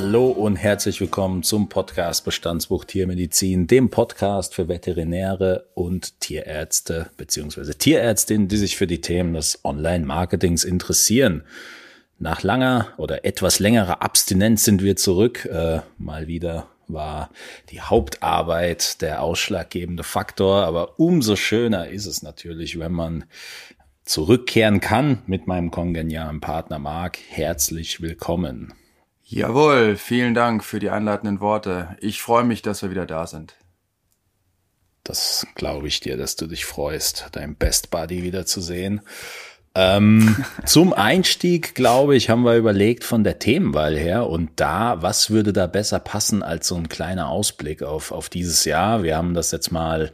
Hallo und herzlich willkommen zum Podcast Bestandsbuch Tiermedizin, dem Podcast für Veterinäre und Tierärzte bzw. Tierärztinnen, die sich für die Themen des Online-Marketings interessieren. Nach langer oder etwas längerer Abstinenz sind wir zurück. Äh, mal wieder war die Hauptarbeit der ausschlaggebende Faktor, aber umso schöner ist es natürlich, wenn man zurückkehren kann mit meinem kongenialen Partner Marc. Herzlich willkommen. Jawohl, vielen Dank für die einleitenden Worte. Ich freue mich, dass wir wieder da sind. Das glaube ich dir, dass du dich freust, dein Best Buddy wiederzusehen. Ähm, zum Einstieg, glaube ich, haben wir überlegt von der Themenwahl her und da, was würde da besser passen als so ein kleiner Ausblick auf, auf dieses Jahr? Wir haben das jetzt mal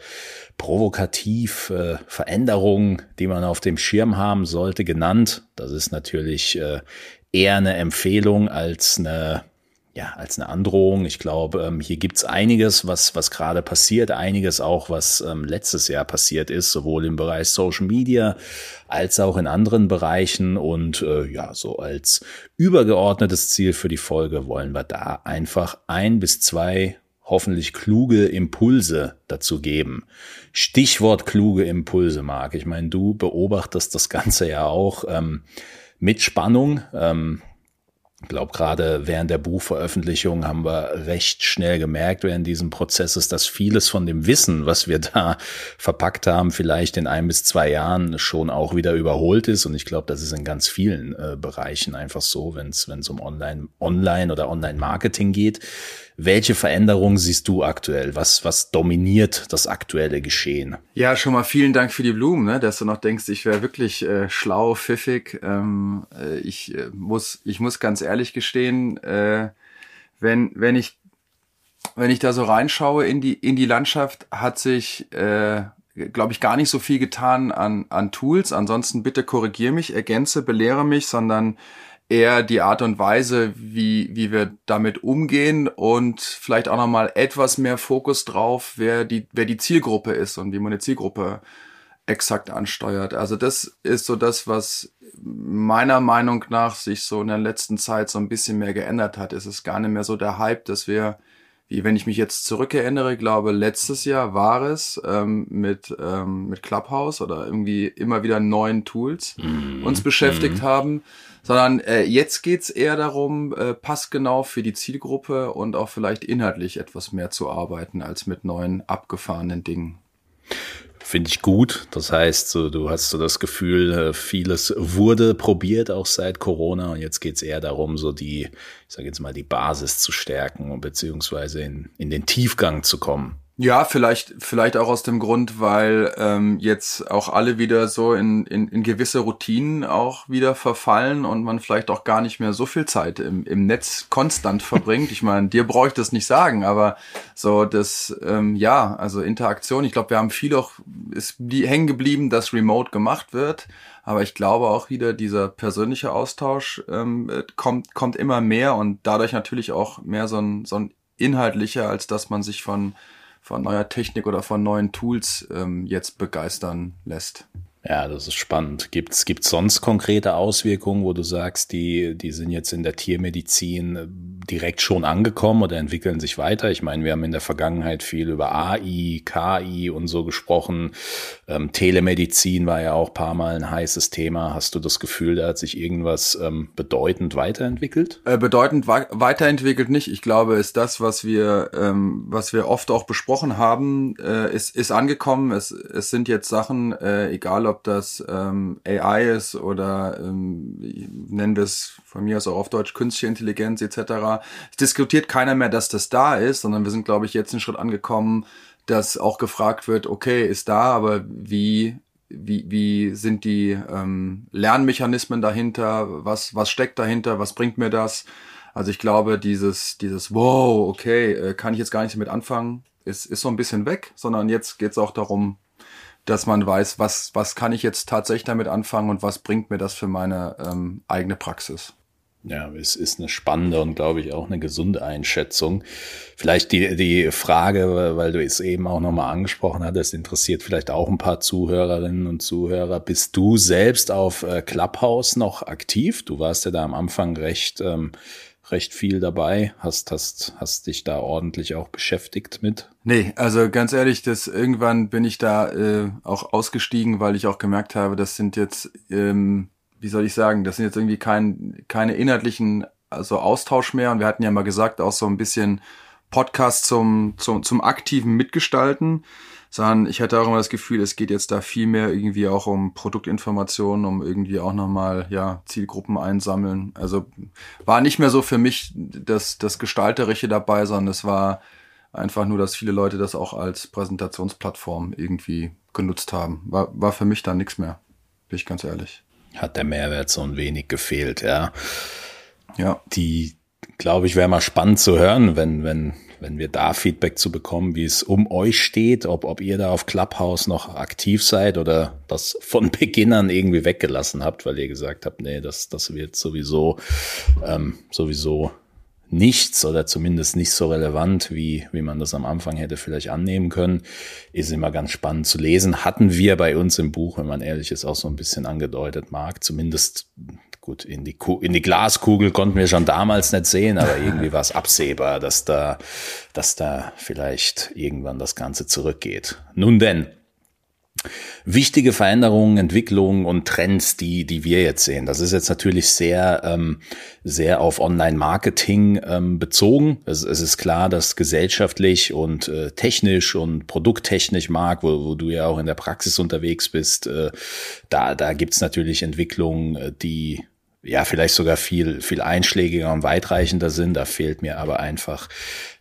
provokativ äh, Veränderungen, die man auf dem Schirm haben sollte, genannt. Das ist natürlich äh, eher eine Empfehlung als eine ja, als eine Androhung. Ich glaube, ähm, hier gibt's einiges, was, was gerade passiert, einiges auch, was ähm, letztes Jahr passiert ist, sowohl im Bereich Social Media als auch in anderen Bereichen. Und äh, ja, so als übergeordnetes Ziel für die Folge wollen wir da einfach ein bis zwei hoffentlich kluge Impulse dazu geben. Stichwort kluge Impulse, Marc. Ich meine, du beobachtest das Ganze ja auch ähm, mit Spannung. Ähm, ich glaube, gerade während der Buchveröffentlichung haben wir recht schnell gemerkt während diesem Prozesses, dass vieles von dem Wissen, was wir da verpackt haben, vielleicht in ein bis zwei Jahren schon auch wieder überholt ist. Und ich glaube, das ist in ganz vielen äh, Bereichen einfach so, wenn es um Online, Online oder Online-Marketing geht. Welche Veränderungen siehst du aktuell? Was, was dominiert das aktuelle Geschehen? Ja, schon mal vielen Dank für die Blumen, ne? dass du noch denkst, ich wäre wirklich äh, schlau, pfiffig. Ähm, äh, ich, äh, muss, ich muss ganz ehrlich gestehen, äh, wenn, wenn, ich, wenn ich da so reinschaue in die, in die Landschaft, hat sich, äh, glaube ich, gar nicht so viel getan an, an Tools. Ansonsten bitte korrigier mich, ergänze, belehre mich, sondern eher die Art und Weise, wie, wie wir damit umgehen und vielleicht auch nochmal etwas mehr Fokus drauf, wer die, wer die Zielgruppe ist und wie man eine Zielgruppe exakt ansteuert. Also das ist so das, was meiner Meinung nach sich so in der letzten Zeit so ein bisschen mehr geändert hat. Es ist gar nicht mehr so der Hype, dass wir, wie wenn ich mich jetzt zurückerinnere, glaube letztes Jahr war es ähm, mit ähm, mit Clubhouse oder irgendwie immer wieder neuen Tools mm, uns beschäftigt mm. haben sondern äh, jetzt geht's eher darum, äh, passgenau für die Zielgruppe und auch vielleicht inhaltlich etwas mehr zu arbeiten als mit neuen abgefahrenen Dingen. Finde ich gut. Das heißt, so, du hast so das Gefühl, äh, vieles wurde probiert, auch seit Corona. Und jetzt geht's eher darum, so die, ich sage jetzt mal, die Basis zu stärken und beziehungsweise in, in den Tiefgang zu kommen. Ja, vielleicht, vielleicht auch aus dem Grund, weil ähm, jetzt auch alle wieder so in, in, in gewisse Routinen auch wieder verfallen und man vielleicht auch gar nicht mehr so viel Zeit im, im Netz konstant verbringt. Ich meine, dir brauche ich das nicht sagen, aber so das, ähm, ja, also Interaktion, ich glaube, wir haben viel auch, ist die, hängen geblieben, dass Remote gemacht wird. Aber ich glaube auch wieder, dieser persönliche Austausch ähm, kommt, kommt immer mehr und dadurch natürlich auch mehr so ein, so ein inhaltlicher, als dass man sich von von neuer Technik oder von neuen Tools ähm, jetzt begeistern lässt. Ja, das ist spannend. Gibt es sonst konkrete Auswirkungen, wo du sagst, die, die sind jetzt in der Tiermedizin äh, direkt schon angekommen oder entwickeln sich weiter? Ich meine, wir haben in der Vergangenheit viel über AI, KI und so gesprochen. Ähm, Telemedizin war ja auch paar Mal ein heißes Thema. Hast du das Gefühl, da hat sich irgendwas ähm, bedeutend weiterentwickelt? Äh, bedeutend weiterentwickelt nicht. Ich glaube, ist das, was wir, ähm, was wir oft auch besprochen haben, äh, ist, ist angekommen. Es, es sind jetzt Sachen, äh, egal ob ob das ähm, AI ist oder ähm, nennen wir es von mir aus auch auf Deutsch künstliche Intelligenz etc. Es diskutiert keiner mehr, dass das da ist, sondern wir sind, glaube ich, jetzt einen Schritt angekommen, dass auch gefragt wird, okay, ist da, aber wie wie, wie sind die ähm, Lernmechanismen dahinter? Was, was steckt dahinter? Was bringt mir das? Also ich glaube, dieses, dieses Wow, okay, äh, kann ich jetzt gar nicht damit anfangen, ist, ist so ein bisschen weg, sondern jetzt geht es auch darum, dass man weiß, was, was kann ich jetzt tatsächlich damit anfangen und was bringt mir das für meine ähm, eigene Praxis. Ja, es ist eine spannende und glaube ich auch eine gesunde Einschätzung. Vielleicht die, die Frage, weil du es eben auch nochmal angesprochen hattest, interessiert vielleicht auch ein paar Zuhörerinnen und Zuhörer. Bist du selbst auf äh, Clubhouse noch aktiv? Du warst ja da am Anfang recht ähm, recht viel dabei. Hast, hast, hast dich da ordentlich auch beschäftigt mit? Nee, also ganz ehrlich, das irgendwann bin ich da äh, auch ausgestiegen, weil ich auch gemerkt habe, das sind jetzt, ähm, wie soll ich sagen, das sind jetzt irgendwie kein, keine inhaltlichen also Austausch mehr. Und wir hatten ja mal gesagt, auch so ein bisschen Podcast zum, zum, zum aktiven Mitgestalten sondern ich hatte auch immer das Gefühl, es geht jetzt da viel mehr irgendwie auch um Produktinformationen, um irgendwie auch nochmal, ja, Zielgruppen einsammeln. Also war nicht mehr so für mich das, das Gestalterische dabei, sondern es war einfach nur, dass viele Leute das auch als Präsentationsplattform irgendwie genutzt haben. War, war für mich dann nichts mehr, bin ich ganz ehrlich. Hat der Mehrwert so ein wenig gefehlt, ja. Ja. Die, glaube ich, wäre mal spannend zu hören, wenn, wenn wenn wir da Feedback zu bekommen, wie es um euch steht, ob, ob ihr da auf Clubhouse noch aktiv seid oder das von Beginn an irgendwie weggelassen habt, weil ihr gesagt habt, nee, das, das wird sowieso, ähm, sowieso nichts oder zumindest nicht so relevant, wie, wie man das am Anfang hätte vielleicht annehmen können, ist immer ganz spannend zu lesen. Hatten wir bei uns im Buch, wenn man ehrlich ist, auch so ein bisschen angedeutet, Marc, zumindest gut, in die, in die Glaskugel konnten wir schon damals nicht sehen, aber irgendwie war es absehbar, dass da, dass da vielleicht irgendwann das Ganze zurückgeht. Nun denn, wichtige Veränderungen, Entwicklungen und Trends, die, die wir jetzt sehen. Das ist jetzt natürlich sehr, ähm, sehr auf Online-Marketing ähm, bezogen. Es, es ist klar, dass gesellschaftlich und äh, technisch und produkttechnisch, Marc, wo, wo du ja auch in der Praxis unterwegs bist, äh, da, da gibt's natürlich Entwicklungen, äh, die ja vielleicht sogar viel, viel einschlägiger und weitreichender sind. Da fehlt mir aber einfach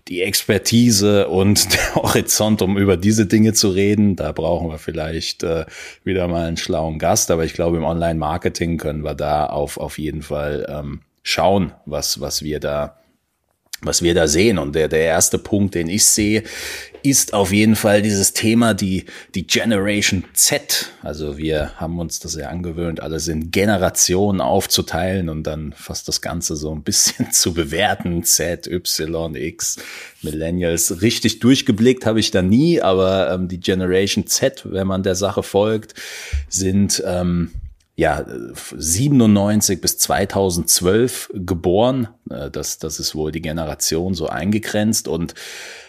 die Expertise und der Horizont, um über diese Dinge zu reden. Da brauchen wir vielleicht äh, wieder mal einen schlauen Gast. Aber ich glaube, im Online-Marketing können wir da auf, auf jeden Fall ähm, schauen, was, was wir da was wir da sehen. Und der, der erste Punkt, den ich sehe, ist auf jeden Fall dieses Thema, die, die Generation Z. Also wir haben uns das ja angewöhnt, alles in Generationen aufzuteilen und dann fast das Ganze so ein bisschen zu bewerten. Z, Y, X, Millennials. Richtig durchgeblickt habe ich da nie, aber ähm, die Generation Z, wenn man der Sache folgt, sind ähm, ja, 97 bis 2012 geboren. Äh, das, das ist wohl die Generation so eingegrenzt. Und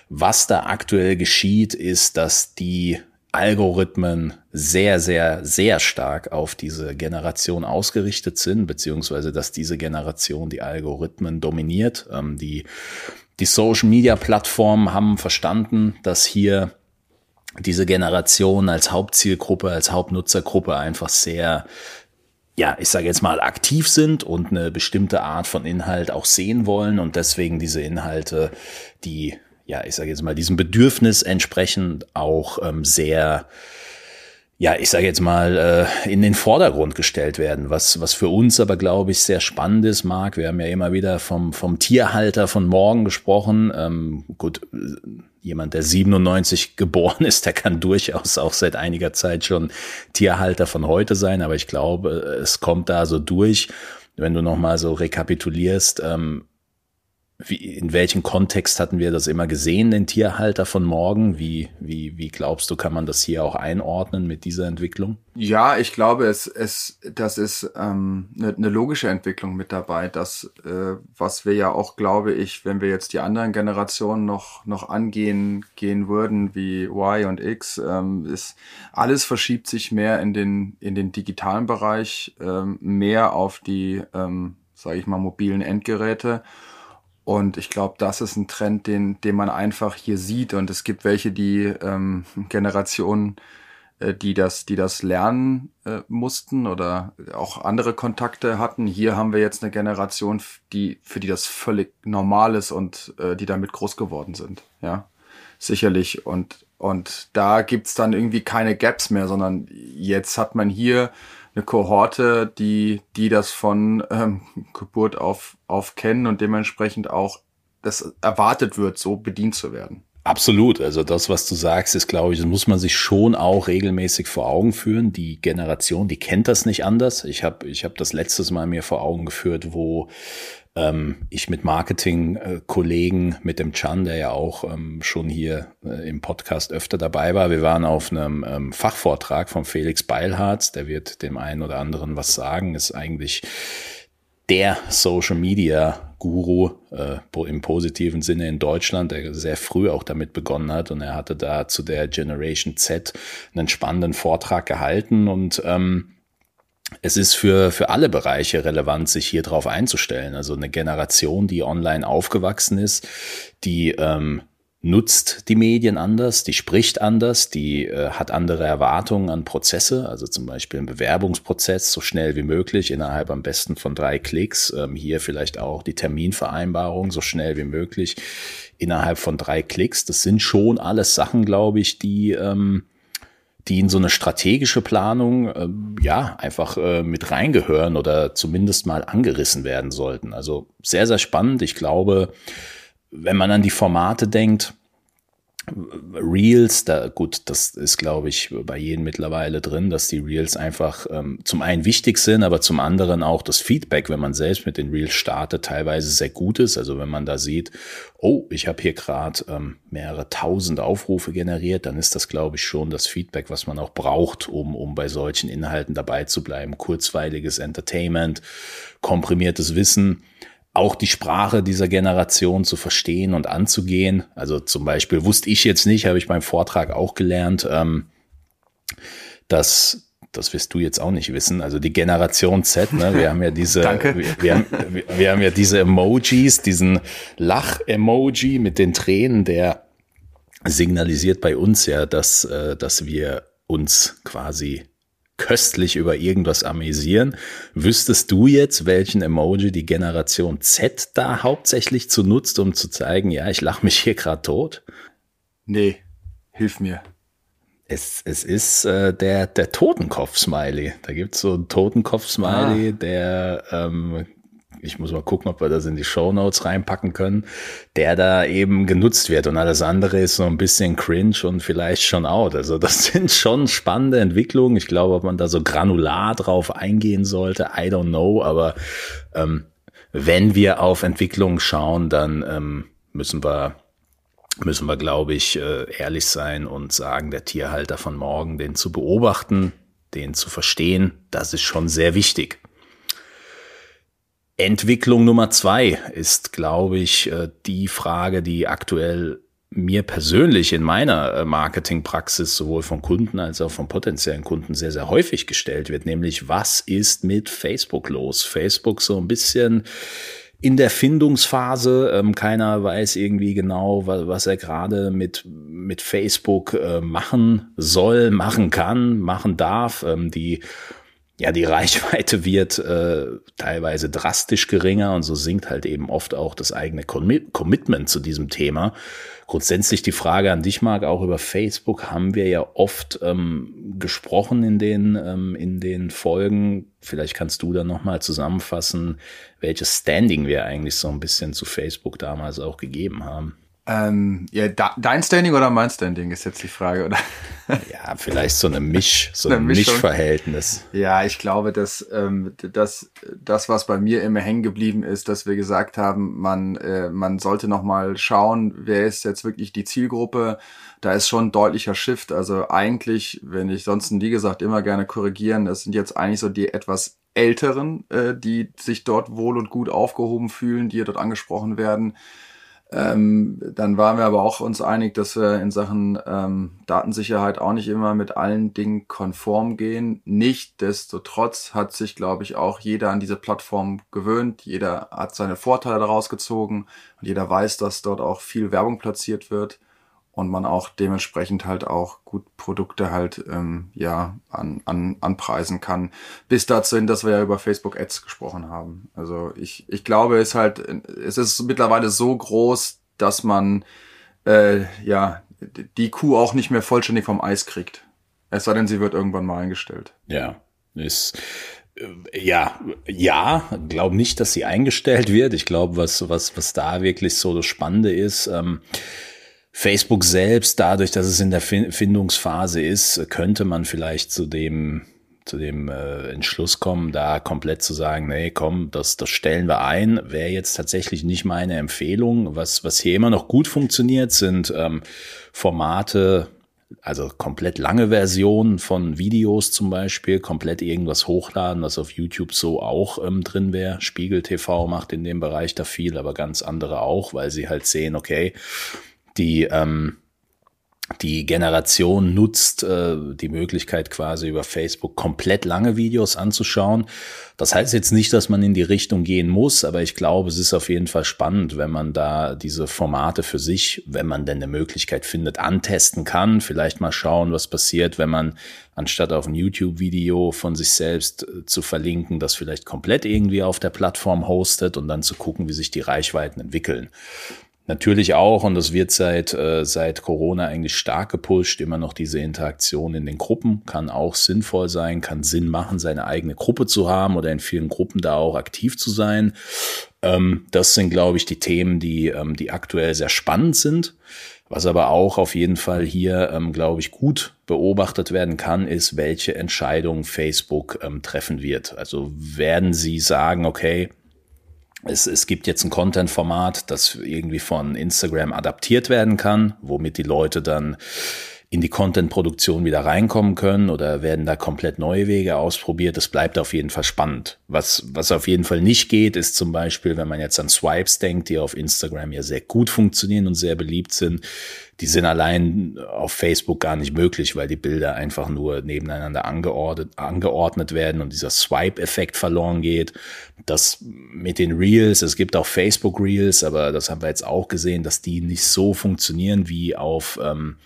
was da aktuell geschieht, ist, dass die Algorithmen sehr, sehr, sehr stark auf diese Generation ausgerichtet sind, beziehungsweise dass diese Generation die Algorithmen dominiert. Ähm, die, die Social Media Plattformen haben verstanden, dass hier diese Generation als Hauptzielgruppe, als Hauptnutzergruppe einfach sehr, ja, ich sage jetzt mal, aktiv sind und eine bestimmte Art von Inhalt auch sehen wollen und deswegen diese Inhalte, die, ja, ich sage jetzt mal, diesem Bedürfnis entsprechend auch ähm, sehr ja, ich sage jetzt mal, äh, in den Vordergrund gestellt werden, was, was für uns aber, glaube ich, sehr spannend ist, Marc. Wir haben ja immer wieder vom, vom Tierhalter von morgen gesprochen. Ähm, gut, jemand, der 97 geboren ist, der kann durchaus auch seit einiger Zeit schon Tierhalter von heute sein, aber ich glaube, es kommt da so durch, wenn du nochmal so rekapitulierst, ähm, wie, in welchem Kontext hatten wir das immer gesehen, den Tierhalter von morgen? Wie, wie, wie glaubst du, kann man das hier auch einordnen mit dieser Entwicklung? Ja, ich glaube, es, es, das ist ähm, eine, eine logische Entwicklung mit dabei. Das, äh, was wir ja auch, glaube ich, wenn wir jetzt die anderen Generationen noch, noch angehen gehen würden, wie Y und X, ähm, ist alles verschiebt sich mehr in den, in den digitalen Bereich, ähm, mehr auf die, ähm, sage ich mal, mobilen Endgeräte. Und ich glaube, das ist ein Trend, den, den man einfach hier sieht. Und es gibt welche, die ähm, Generationen, äh, die das, die das lernen äh, mussten oder auch andere Kontakte hatten. Hier haben wir jetzt eine Generation, die für die das völlig normal ist und äh, die damit groß geworden sind. Ja, sicherlich. Und und da gibt's dann irgendwie keine Gaps mehr, sondern jetzt hat man hier eine Kohorte, die, die das von ähm, Geburt auf, auf kennen und dementsprechend auch das erwartet wird, so bedient zu werden. Absolut. Also das, was du sagst, ist, glaube ich, das muss man sich schon auch regelmäßig vor Augen führen. Die Generation, die kennt das nicht anders. Ich habe ich hab das letztes Mal mir vor Augen geführt, wo ähm, ich mit Marketing-Kollegen, mit dem Chan, der ja auch ähm, schon hier äh, im Podcast öfter dabei war. Wir waren auf einem ähm, Fachvortrag von Felix Beilharz, der wird dem einen oder anderen was sagen, ist eigentlich der Social Media Guru äh, im positiven Sinne in Deutschland, der sehr früh auch damit begonnen hat und er hatte da zu der Generation Z einen spannenden Vortrag gehalten und ähm, es ist für, für alle Bereiche relevant, sich hier drauf einzustellen. Also eine Generation, die online aufgewachsen ist, die ähm, nutzt die Medien anders, die spricht anders, die äh, hat andere Erwartungen an Prozesse, also zum Beispiel ein Bewerbungsprozess so schnell wie möglich innerhalb am besten von drei Klicks. Ähm, hier vielleicht auch die Terminvereinbarung so schnell wie möglich innerhalb von drei Klicks. Das sind schon alles Sachen, glaube ich, die ähm, die in so eine strategische Planung äh, ja einfach äh, mit reingehören oder zumindest mal angerissen werden sollten. Also sehr, sehr spannend. Ich glaube, wenn man an die Formate denkt, Reels, da gut, das ist, glaube ich, bei jedem mittlerweile drin, dass die Reels einfach ähm, zum einen wichtig sind, aber zum anderen auch das Feedback, wenn man selbst mit den Reels startet, teilweise sehr gut ist. Also wenn man da sieht, oh, ich habe hier gerade ähm, mehrere tausend Aufrufe generiert, dann ist das, glaube ich, schon das Feedback, was man auch braucht, um, um bei solchen Inhalten dabei zu bleiben. Kurzweiliges Entertainment, komprimiertes Wissen auch die Sprache dieser Generation zu verstehen und anzugehen. Also zum Beispiel wusste ich jetzt nicht, habe ich beim Vortrag auch gelernt, ähm, dass das wirst du jetzt auch nicht wissen. Also die Generation Z, ne, wir haben ja diese. Wir, wir, haben, wir, wir haben ja diese Emojis, diesen Lach-Emoji mit den Tränen, der signalisiert bei uns ja, dass, äh, dass wir uns quasi köstlich über irgendwas amüsieren. Wüsstest du jetzt, welchen Emoji die Generation Z da hauptsächlich zu nutzt, um zu zeigen, ja, ich lache mich hier gerade tot? Nee, hilf mir. Es, es ist äh, der, der Totenkopf-Smiley. Da gibt's so einen Totenkopf-Smiley, ah. der ähm, ich muss mal gucken, ob wir das in die Show Notes reinpacken können, der da eben genutzt wird und alles andere ist so ein bisschen cringe und vielleicht schon out. Also das sind schon spannende Entwicklungen. Ich glaube, ob man da so granular drauf eingehen sollte, I don't know, aber ähm, wenn wir auf Entwicklungen schauen, dann ähm, müssen wir müssen wir, glaube ich, äh, ehrlich sein und sagen, der Tierhalter von morgen, den zu beobachten, den zu verstehen, das ist schon sehr wichtig. Entwicklung Nummer zwei ist, glaube ich, äh, die Frage, die aktuell mir persönlich in meiner äh, Marketingpraxis sowohl von Kunden als auch von potenziellen Kunden sehr, sehr häufig gestellt wird, nämlich was ist mit Facebook los? Facebook so ein bisschen in der Findungsphase. Ähm, keiner weiß irgendwie genau, was, was er gerade mit, mit Facebook äh, machen soll, machen kann, machen darf. Ähm, die ja, die Reichweite wird äh, teilweise drastisch geringer und so sinkt halt eben oft auch das eigene Commitment zu diesem Thema. Grundsätzlich die Frage an dich, Marc, auch über Facebook haben wir ja oft ähm, gesprochen in den, ähm, in den Folgen. Vielleicht kannst du dann nochmal zusammenfassen, welches Standing wir eigentlich so ein bisschen zu Facebook damals auch gegeben haben. Ähm, ja, dein Standing oder mein Standing ist jetzt die Frage, oder? Ja, vielleicht so eine Misch, so ein Mischverhältnis. Ja, ich glaube, dass, ähm, dass das, was bei mir immer hängen geblieben ist, dass wir gesagt haben, man, äh, man sollte noch mal schauen, wer ist jetzt wirklich die Zielgruppe. Da ist schon ein deutlicher Shift. Also eigentlich, wenn ich sonst, wie gesagt, immer gerne korrigieren, das sind jetzt eigentlich so die etwas Älteren, äh, die sich dort wohl und gut aufgehoben fühlen, die dort angesprochen werden ähm, dann waren wir aber auch uns einig, dass wir in Sachen ähm, Datensicherheit auch nicht immer mit allen Dingen konform gehen. Nichtsdestotrotz hat sich, glaube ich, auch jeder an diese Plattform gewöhnt. Jeder hat seine Vorteile daraus gezogen und jeder weiß, dass dort auch viel Werbung platziert wird und man auch dementsprechend halt auch gut Produkte halt ähm, ja an, an, anpreisen kann. Bis dazu hin, dass wir ja über Facebook Ads gesprochen haben. Also ich, ich glaube, es ist halt, es ist mittlerweile so groß, dass man äh, ja die Kuh auch nicht mehr vollständig vom Eis kriegt. Es sei denn, sie wird irgendwann mal eingestellt. Ja, ist äh, ja, ja, glaube nicht, dass sie eingestellt wird. Ich glaube, was, was, was da wirklich so das Spannende ist, ähm, Facebook selbst, dadurch, dass es in der Findungsphase ist, könnte man vielleicht zu dem zu dem äh, Entschluss kommen, da komplett zu sagen, nee, komm, das, das stellen wir ein, wäre jetzt tatsächlich nicht meine Empfehlung. Was, was hier immer noch gut funktioniert, sind ähm, Formate, also komplett lange Versionen von Videos zum Beispiel, komplett irgendwas hochladen, das auf YouTube so auch ähm, drin wäre. Spiegel TV macht in dem Bereich da viel, aber ganz andere auch, weil sie halt sehen, okay, die ähm, die Generation nutzt äh, die Möglichkeit quasi über Facebook komplett lange Videos anzuschauen. Das heißt jetzt nicht, dass man in die Richtung gehen muss, aber ich glaube, es ist auf jeden Fall spannend, wenn man da diese Formate für sich, wenn man denn eine Möglichkeit findet, antesten kann. Vielleicht mal schauen, was passiert, wenn man anstatt auf ein YouTube-Video von sich selbst äh, zu verlinken, das vielleicht komplett irgendwie auf der Plattform hostet und dann zu gucken, wie sich die Reichweiten entwickeln. Natürlich auch, und das wird seit, äh, seit Corona eigentlich stark gepusht, immer noch diese Interaktion in den Gruppen kann auch sinnvoll sein, kann Sinn machen, seine eigene Gruppe zu haben oder in vielen Gruppen da auch aktiv zu sein. Ähm, das sind, glaube ich, die Themen, die, ähm, die aktuell sehr spannend sind. Was aber auch auf jeden Fall hier, ähm, glaube ich, gut beobachtet werden kann, ist, welche Entscheidung Facebook ähm, treffen wird. Also werden sie sagen, okay, es, es gibt jetzt ein Content-Format, das irgendwie von Instagram adaptiert werden kann, womit die Leute dann in die Content-Produktion wieder reinkommen können oder werden da komplett neue Wege ausprobiert. Das bleibt auf jeden Fall spannend. Was, was auf jeden Fall nicht geht, ist zum Beispiel, wenn man jetzt an Swipes denkt, die auf Instagram ja sehr gut funktionieren und sehr beliebt sind, die sind allein auf Facebook gar nicht möglich, weil die Bilder einfach nur nebeneinander angeordnet, angeordnet werden und dieser Swipe-Effekt verloren geht. Das mit den Reels, es gibt auch Facebook Reels, aber das haben wir jetzt auch gesehen, dass die nicht so funktionieren wie auf ähm,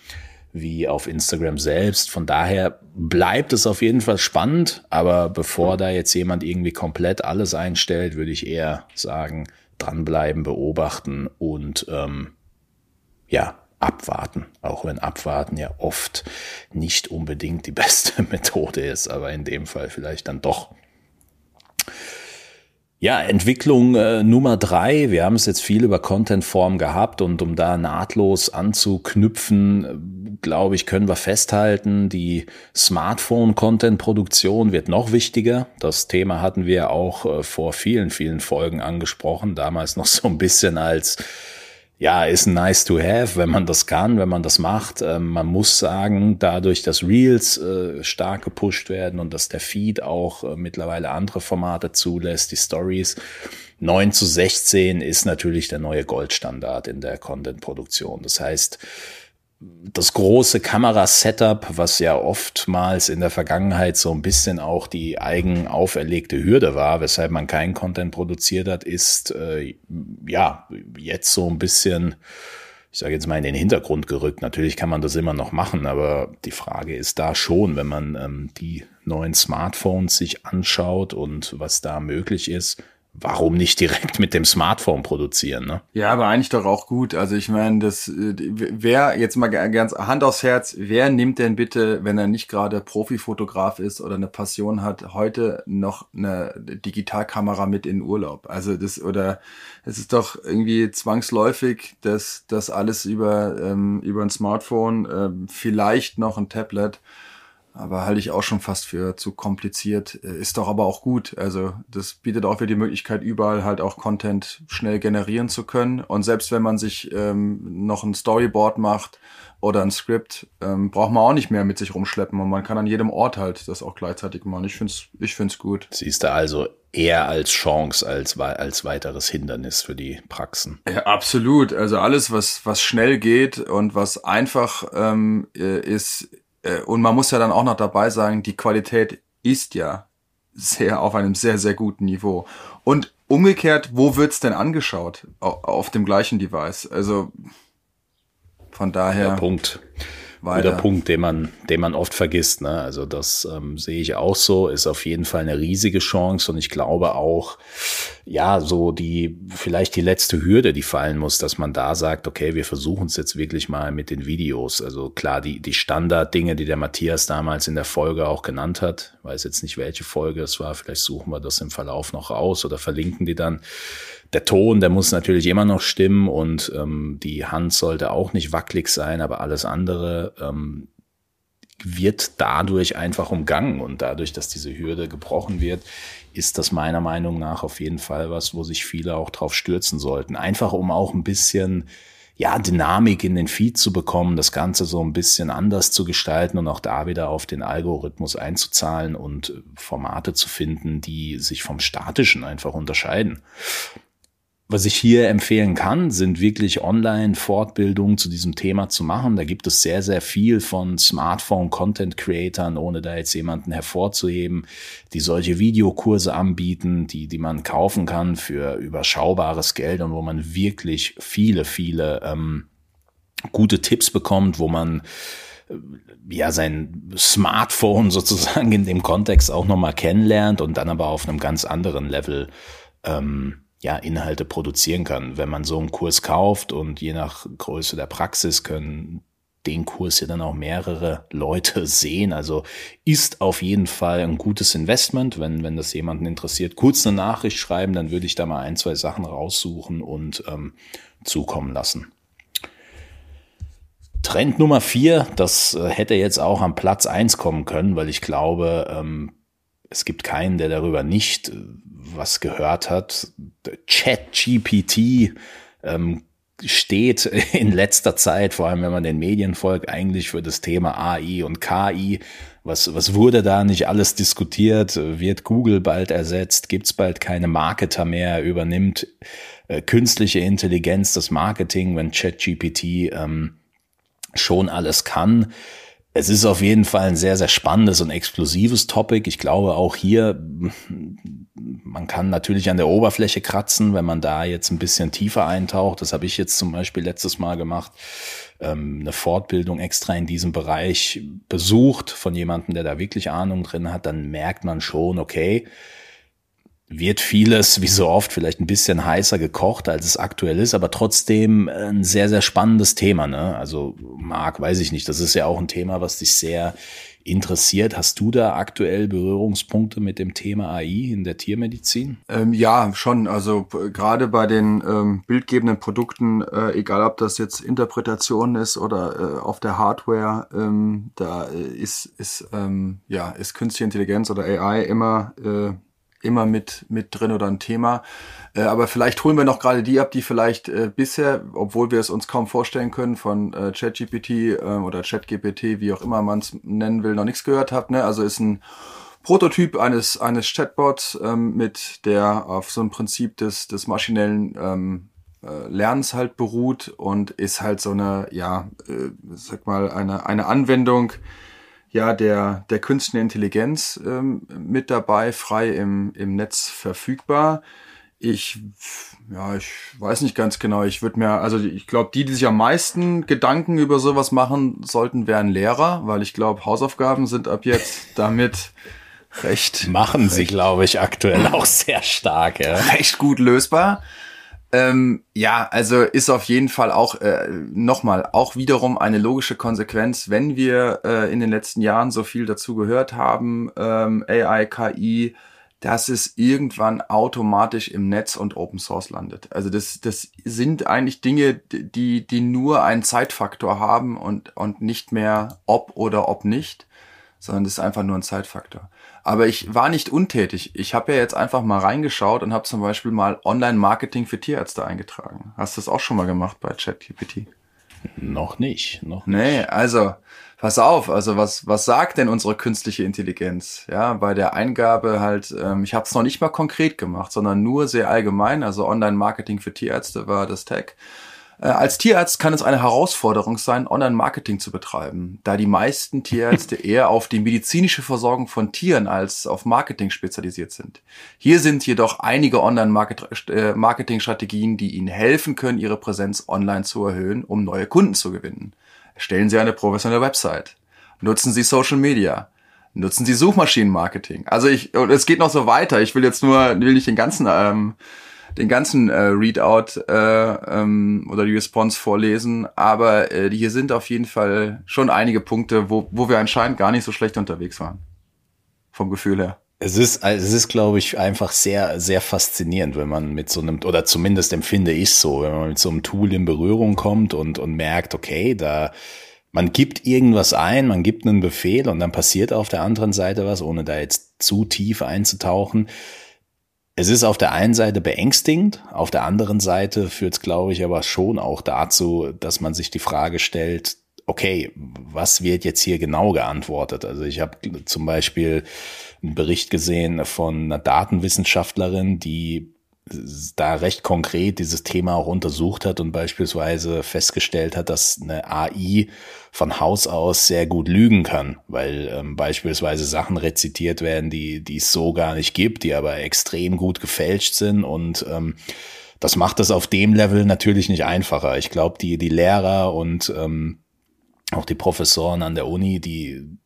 wie auf Instagram selbst. Von daher bleibt es auf jeden Fall spannend, aber bevor da jetzt jemand irgendwie komplett alles einstellt, würde ich eher sagen, dranbleiben, beobachten und ähm, ja, abwarten. Auch wenn abwarten ja oft nicht unbedingt die beste Methode ist, aber in dem Fall vielleicht dann doch. Ja, Entwicklung äh, Nummer drei. Wir haben es jetzt viel über Contentform gehabt und um da nahtlos anzuknüpfen, äh, glaube ich, können wir festhalten, die Smartphone-Content-Produktion wird noch wichtiger. Das Thema hatten wir auch äh, vor vielen, vielen Folgen angesprochen. Damals noch so ein bisschen als ja, ist nice to have, wenn man das kann, wenn man das macht. Ähm, man muss sagen, dadurch, dass Reels äh, stark gepusht werden und dass der Feed auch äh, mittlerweile andere Formate zulässt, die Stories, 9 zu 16 ist natürlich der neue Goldstandard in der Content-Produktion. Das heißt, das große Kamerasetup, was ja oftmals in der Vergangenheit so ein bisschen auch die eigen auferlegte Hürde war, weshalb man keinen Content produziert hat, ist äh, ja jetzt so ein bisschen, ich sage jetzt mal, in den Hintergrund gerückt. Natürlich kann man das immer noch machen, aber die Frage ist da schon, wenn man ähm, die neuen Smartphones sich anschaut und was da möglich ist, warum nicht direkt mit dem Smartphone produzieren, ne? Ja, aber eigentlich doch auch gut. Also ich meine, das äh, wer jetzt mal ganz Hand aufs Herz, wer nimmt denn bitte, wenn er nicht gerade Profifotograf ist oder eine Passion hat, heute noch eine Digitalkamera mit in Urlaub? Also das oder es ist doch irgendwie zwangsläufig, dass das alles über ähm, über ein Smartphone, ähm, vielleicht noch ein Tablet aber halte ich auch schon fast für zu kompliziert. Äh, ist doch aber auch gut. Also das bietet auch wieder die Möglichkeit, überall halt auch Content schnell generieren zu können. Und selbst wenn man sich ähm, noch ein Storyboard macht oder ein Skript, ähm, braucht man auch nicht mehr mit sich rumschleppen. Und man kann an jedem Ort halt das auch gleichzeitig machen. Ich finde es ich find's gut. Siehst du also eher als Chance als, als weiteres Hindernis für die Praxen. Ja, absolut. Also alles, was, was schnell geht und was einfach ähm, äh, ist, und man muss ja dann auch noch dabei sagen, die Qualität ist ja sehr auf einem sehr, sehr guten Niveau. Und umgekehrt, wo wird's denn angeschaut? Auf dem gleichen Device. Also von daher. Der Punkt weiter. Guter Punkt, den man, den man oft vergisst. Ne? Also das ähm, sehe ich auch so, ist auf jeden Fall eine riesige Chance und ich glaube auch, ja, so die, vielleicht die letzte Hürde, die fallen muss, dass man da sagt, okay, wir versuchen es jetzt wirklich mal mit den Videos. Also klar, die, die Standarddinge, die der Matthias damals in der Folge auch genannt hat, weiß jetzt nicht, welche Folge es war, vielleicht suchen wir das im Verlauf noch raus oder verlinken die dann der Ton, der muss natürlich immer noch stimmen und ähm, die Hand sollte auch nicht wackelig sein, aber alles andere ähm, wird dadurch einfach umgangen und dadurch, dass diese Hürde gebrochen wird, ist das meiner Meinung nach auf jeden Fall was, wo sich viele auch drauf stürzen sollten. Einfach um auch ein bisschen ja, Dynamik in den Feed zu bekommen, das Ganze so ein bisschen anders zu gestalten und auch da wieder auf den Algorithmus einzuzahlen und Formate zu finden, die sich vom statischen einfach unterscheiden. Was ich hier empfehlen kann, sind wirklich Online-Fortbildungen zu diesem Thema zu machen. Da gibt es sehr, sehr viel von Smartphone-Content-Creatern, ohne da jetzt jemanden hervorzuheben, die solche Videokurse anbieten, die, die man kaufen kann für überschaubares Geld und wo man wirklich viele, viele ähm, gute Tipps bekommt, wo man äh, ja sein Smartphone sozusagen in dem Kontext auch nochmal kennenlernt und dann aber auf einem ganz anderen Level ähm, ja, Inhalte produzieren kann. Wenn man so einen Kurs kauft und je nach Größe der Praxis können den Kurs ja dann auch mehrere Leute sehen. Also ist auf jeden Fall ein gutes Investment, wenn, wenn das jemanden interessiert. Kurz eine Nachricht schreiben, dann würde ich da mal ein, zwei Sachen raussuchen und ähm, zukommen lassen. Trend Nummer vier, das äh, hätte jetzt auch am Platz eins kommen können, weil ich glaube, ähm, es gibt keinen, der darüber nicht äh, was gehört hat. ChatGPT ähm, steht in letzter Zeit, vor allem wenn man den Medien folgt, eigentlich für das Thema AI und KI. Was, was wurde da nicht alles diskutiert? Wird Google bald ersetzt? Gibt's bald keine Marketer mehr? Übernimmt äh, künstliche Intelligenz das Marketing, wenn ChatGPT ähm, schon alles kann? Es ist auf jeden Fall ein sehr, sehr spannendes und explosives Topic. Ich glaube auch hier, man kann natürlich an der Oberfläche kratzen, wenn man da jetzt ein bisschen tiefer eintaucht. Das habe ich jetzt zum Beispiel letztes Mal gemacht. Ähm, eine Fortbildung extra in diesem Bereich besucht von jemandem, der da wirklich Ahnung drin hat. Dann merkt man schon, okay, wird vieles, wie so oft, vielleicht ein bisschen heißer gekocht, als es aktuell ist, aber trotzdem ein sehr, sehr spannendes Thema. Ne? Also Marc, weiß ich nicht, das ist ja auch ein Thema, was dich sehr interessiert. Hast du da aktuell Berührungspunkte mit dem Thema AI in der Tiermedizin? Ähm, ja, schon. Also gerade bei den ähm, bildgebenden Produkten, äh, egal ob das jetzt Interpretation ist oder äh, auf der Hardware, ähm, da ist, ist, ähm, ja, ist künstliche Intelligenz oder AI immer äh, immer mit, mit drin oder ein Thema. Äh, aber vielleicht holen wir noch gerade die ab, die vielleicht äh, bisher, obwohl wir es uns kaum vorstellen können, von äh, ChatGPT äh, oder ChatGPT, wie auch immer man es nennen will, noch nichts gehört habt. Ne? Also ist ein Prototyp eines, eines Chatbots ähm, mit der auf so einem Prinzip des, des maschinellen ähm, äh, Lernens halt beruht und ist halt so eine, ja, äh, sag mal, eine, eine Anwendung, ja der, der künstlichen Intelligenz ähm, mit dabei, frei im, im Netz verfügbar. Ich, ja, ich weiß nicht ganz genau. Ich würde mir, also ich glaube, die, die sich am meisten Gedanken über sowas machen sollten, wären Lehrer, weil ich glaube, Hausaufgaben sind ab jetzt damit recht. Machen sie, glaube ich, aktuell auch sehr stark, ja. Recht gut lösbar. Ähm, ja, also ist auf jeden Fall auch äh, nochmal auch wiederum eine logische Konsequenz, wenn wir äh, in den letzten Jahren so viel dazu gehört haben, ähm, AI, KI, dass es irgendwann automatisch im Netz und Open Source landet. Also das, das sind eigentlich Dinge, die, die nur einen Zeitfaktor haben und, und nicht mehr ob oder ob nicht, sondern das ist einfach nur ein Zeitfaktor. Aber ich war nicht untätig. Ich habe ja jetzt einfach mal reingeschaut und habe zum Beispiel mal Online-Marketing für Tierärzte eingetragen. Hast du das auch schon mal gemacht bei ChatGPT? Noch nicht, noch nicht. Nee, also pass auf, also was was sagt denn unsere künstliche Intelligenz? Ja, bei der Eingabe halt, ähm, ich habe es noch nicht mal konkret gemacht, sondern nur sehr allgemein. Also Online-Marketing für Tierärzte war das Tag. Äh, als Tierarzt kann es eine Herausforderung sein, Online-Marketing zu betreiben, da die meisten Tierärzte eher auf die medizinische Versorgung von Tieren als auf Marketing spezialisiert sind. Hier sind jedoch einige Online-Marketing-Strategien, die Ihnen helfen können, Ihre Präsenz online zu erhöhen, um neue Kunden zu gewinnen. Erstellen Sie eine professionelle Website. Nutzen Sie Social Media. Nutzen Sie Suchmaschinenmarketing. Also ich, und es geht noch so weiter. Ich will jetzt nur, will nicht den ganzen ähm, den ganzen äh, Readout äh, ähm, oder die Response vorlesen, aber äh, hier sind auf jeden Fall schon einige Punkte, wo, wo wir anscheinend gar nicht so schlecht unterwegs waren. Vom Gefühl her. Es ist, es ist, glaube ich, einfach sehr, sehr faszinierend, wenn man mit so einem, oder zumindest empfinde ich so, wenn man mit so einem Tool in Berührung kommt und, und merkt, okay, da, man gibt irgendwas ein, man gibt einen Befehl und dann passiert auf der anderen Seite was, ohne da jetzt zu tief einzutauchen es ist auf der einen Seite beängstigend, auf der anderen Seite führt es, glaube ich, aber schon auch dazu, dass man sich die Frage stellt, okay, was wird jetzt hier genau geantwortet? Also ich habe zum Beispiel einen Bericht gesehen von einer Datenwissenschaftlerin, die da recht konkret dieses Thema auch untersucht hat und beispielsweise festgestellt hat, dass eine AI von Haus aus sehr gut lügen kann, weil ähm, beispielsweise Sachen rezitiert werden, die, die es so gar nicht gibt, die aber extrem gut gefälscht sind und ähm, das macht es auf dem Level natürlich nicht einfacher. Ich glaube, die, die Lehrer und ähm, auch die Professoren an der Uni, die